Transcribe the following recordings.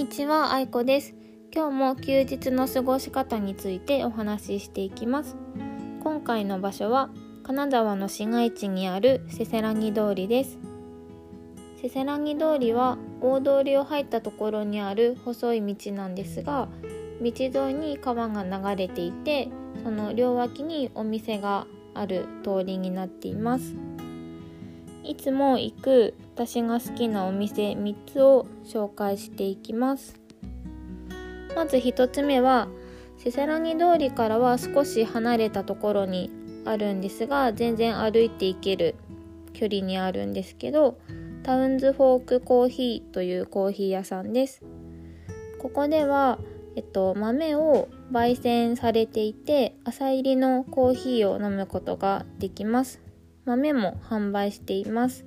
にちは、あいこです。今日も休日の過ごし方についてお話ししていきます。今回の場所は金沢の市街地にあるせせらぎ通りです。せせらぎ通りは大通りを入ったところにある細い道なんですが、道沿いに川が流れていて、その両脇にお店がある通りになっています。いつも行く私が好きなお店3つを紹介していきます。まず1つ目はせせらぎ通りからは少し離れたところにあるんですが全然歩いて行ける距離にあるんですけどタウンズフォークコーヒーというコーヒー屋さんです。ここでは、えっと、豆を焙煎されていて朝入りのコーヒーを飲むことができます。豆も販売しています。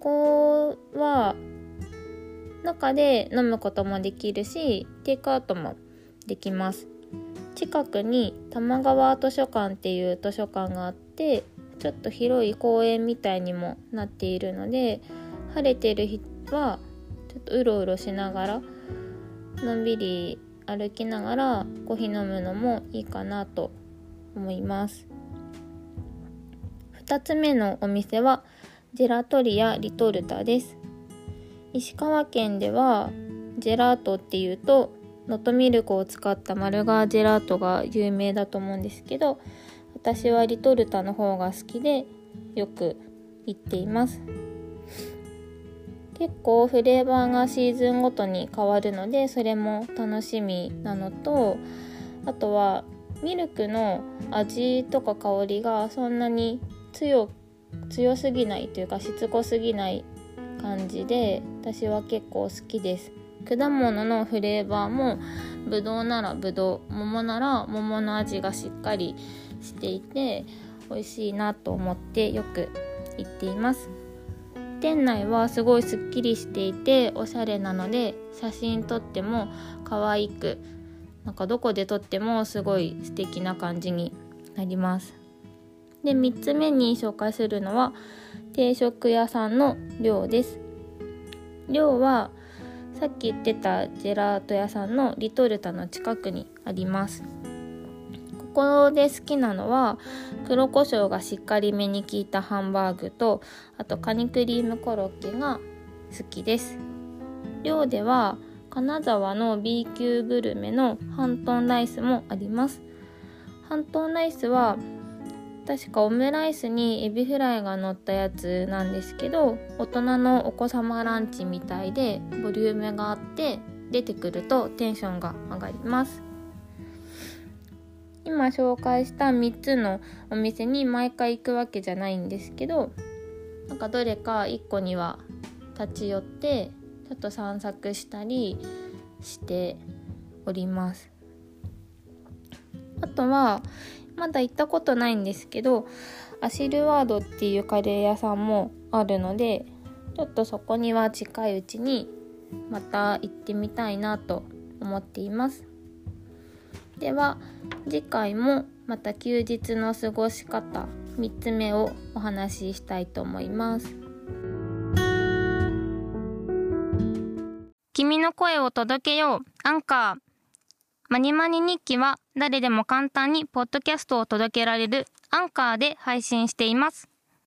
ここは中で飲むこともできるしテイクアウトもできます。近くに玉川図書館っていう図書館があってちょっと広い公園みたいにもなっているので晴れてる日はちょっとうろうろしながらのんびり歩きながらコーヒー飲むのもいいかなと思います。2つ目のお店はジェラトリアリトルタです。石川県ではジェラートっていうと能登ミルクを使ったマルガージェラートが有名だと思うんですけど私はリトルタの方が好きでよく行っています。結構フレーバーがシーズンごとに変わるのでそれも楽しみなのとあとはミルクの味とか香りがそんなに強強すぎないというかしつこすぎない感じで私は結構好きです。果物のフレーバーもぶどうならぶどう桃なら桃の味がしっかりしていて美味しいなと思ってよく行っています。店内はすごいすっきりしていておしゃれなので写真撮っても可愛くなんかどこで撮ってもすごい素敵な感じになります。で3つ目に紹介するのは定食屋さんの寮です。寮はさっき言ってたジェラート屋さんのリトルタの近くにあります。ここで好きなのは黒胡椒がしっかりめに効いたハンバーグとあとカニクリームコロッケが好きです。寮では金沢の B 級グルメのハントンライスもあります。ハントンライスは確かオムライスにエビフライが乗ったやつなんですけど大人のお子様ランチみたいでボリュームがあって出てくるとテンションが上がります。今紹介した3つのお店に毎回行くわけじゃないんですけどなんかどれか1個には立ち寄ってちょっと散策したりしております。あとはまだ行ったことないんですけどアシルワードっていうカレー屋さんもあるのでちょっとそこには近いうちにまた行ってみたいなと思っています。では次回もまた休日の過ごし方3つ目をお話ししたいと思います。君の声を届けよう。アンカー。マニマニ日記は誰でも簡単にポッドキャストを届けられるアンカーで配信しています。